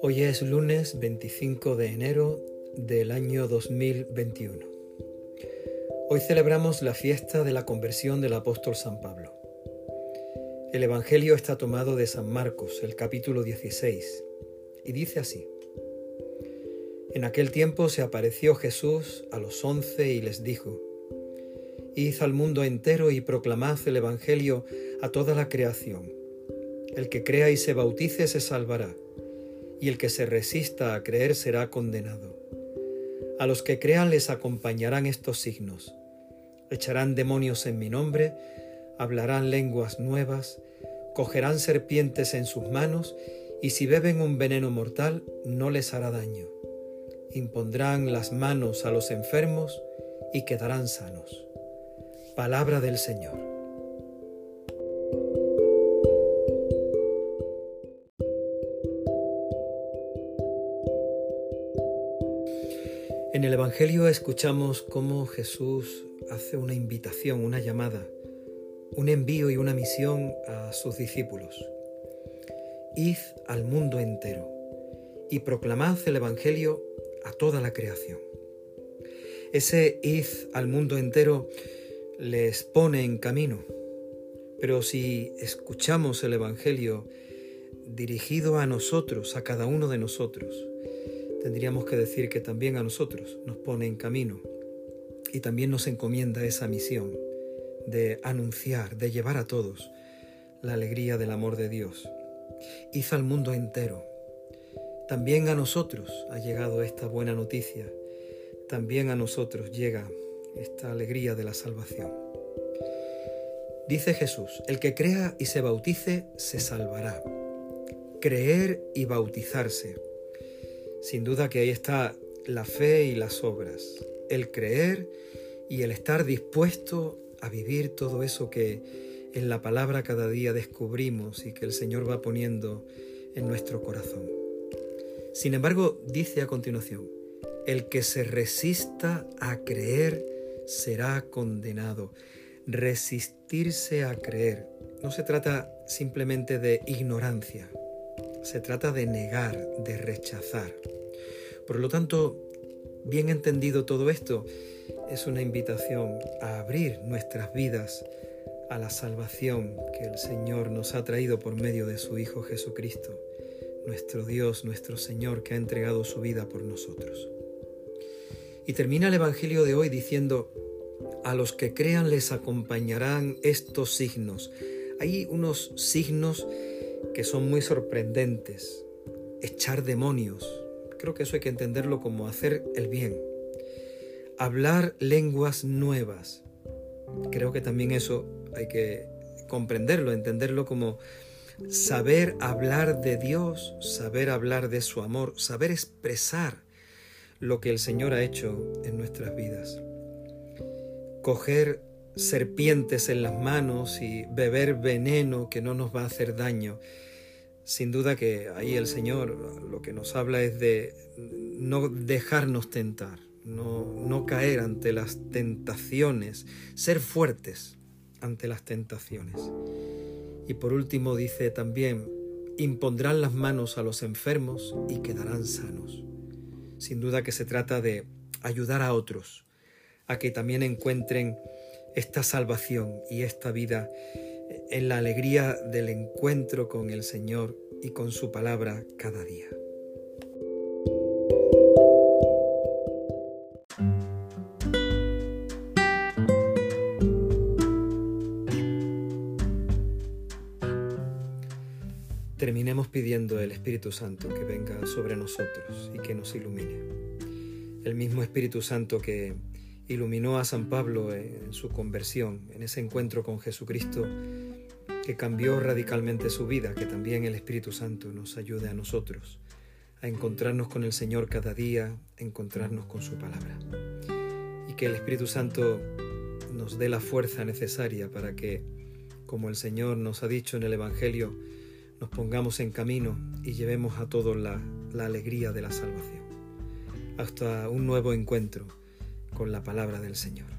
Hoy es lunes 25 de enero del año 2021. Hoy celebramos la fiesta de la conversión del apóstol San Pablo. El Evangelio está tomado de San Marcos, el capítulo 16, y dice así. En aquel tiempo se apareció Jesús a los once y les dijo, Id al mundo entero y proclamad el Evangelio a toda la creación. El que crea y se bautice se salvará, y el que se resista a creer será condenado. A los que crean les acompañarán estos signos. Echarán demonios en mi nombre, hablarán lenguas nuevas, cogerán serpientes en sus manos, y si beben un veneno mortal no les hará daño. Impondrán las manos a los enfermos y quedarán sanos. Palabra del Señor. En el Evangelio escuchamos cómo Jesús hace una invitación, una llamada, un envío y una misión a sus discípulos. Id al mundo entero y proclamad el Evangelio a toda la creación. Ese id al mundo entero les pone en camino, pero si escuchamos el Evangelio dirigido a nosotros, a cada uno de nosotros, tendríamos que decir que también a nosotros nos pone en camino y también nos encomienda esa misión de anunciar, de llevar a todos la alegría del amor de Dios. Hizo al mundo entero. También a nosotros ha llegado esta buena noticia. También a nosotros llega esta alegría de la salvación. Dice Jesús, el que crea y se bautice se salvará. Creer y bautizarse sin duda que ahí está la fe y las obras, el creer y el estar dispuesto a vivir todo eso que en la palabra cada día descubrimos y que el Señor va poniendo en nuestro corazón. Sin embargo, dice a continuación, el que se resista a creer será condenado. Resistirse a creer no se trata simplemente de ignorancia, se trata de negar, de rechazar. Por lo tanto, bien entendido todo esto, es una invitación a abrir nuestras vidas a la salvación que el Señor nos ha traído por medio de su Hijo Jesucristo, nuestro Dios, nuestro Señor, que ha entregado su vida por nosotros. Y termina el Evangelio de hoy diciendo, a los que crean les acompañarán estos signos. Hay unos signos que son muy sorprendentes. Echar demonios. Creo que eso hay que entenderlo como hacer el bien. Hablar lenguas nuevas. Creo que también eso hay que comprenderlo, entenderlo como saber hablar de Dios, saber hablar de su amor, saber expresar lo que el Señor ha hecho en nuestras vidas. Coger serpientes en las manos y beber veneno que no nos va a hacer daño. Sin duda que ahí el Señor lo que nos habla es de no dejarnos tentar, no, no caer ante las tentaciones, ser fuertes ante las tentaciones. Y por último dice también, impondrán las manos a los enfermos y quedarán sanos. Sin duda que se trata de ayudar a otros a que también encuentren esta salvación y esta vida en la alegría del encuentro con el Señor y con su palabra cada día. Terminemos pidiendo el Espíritu Santo que venga sobre nosotros y que nos ilumine. El mismo Espíritu Santo que iluminó a San Pablo en su conversión, en ese encuentro con Jesucristo que cambió radicalmente su vida, que también el Espíritu Santo nos ayude a nosotros a encontrarnos con el Señor cada día, encontrarnos con su palabra. Y que el Espíritu Santo nos dé la fuerza necesaria para que, como el Señor nos ha dicho en el Evangelio, nos pongamos en camino y llevemos a todos la, la alegría de la salvación. Hasta un nuevo encuentro con la palabra del Señor.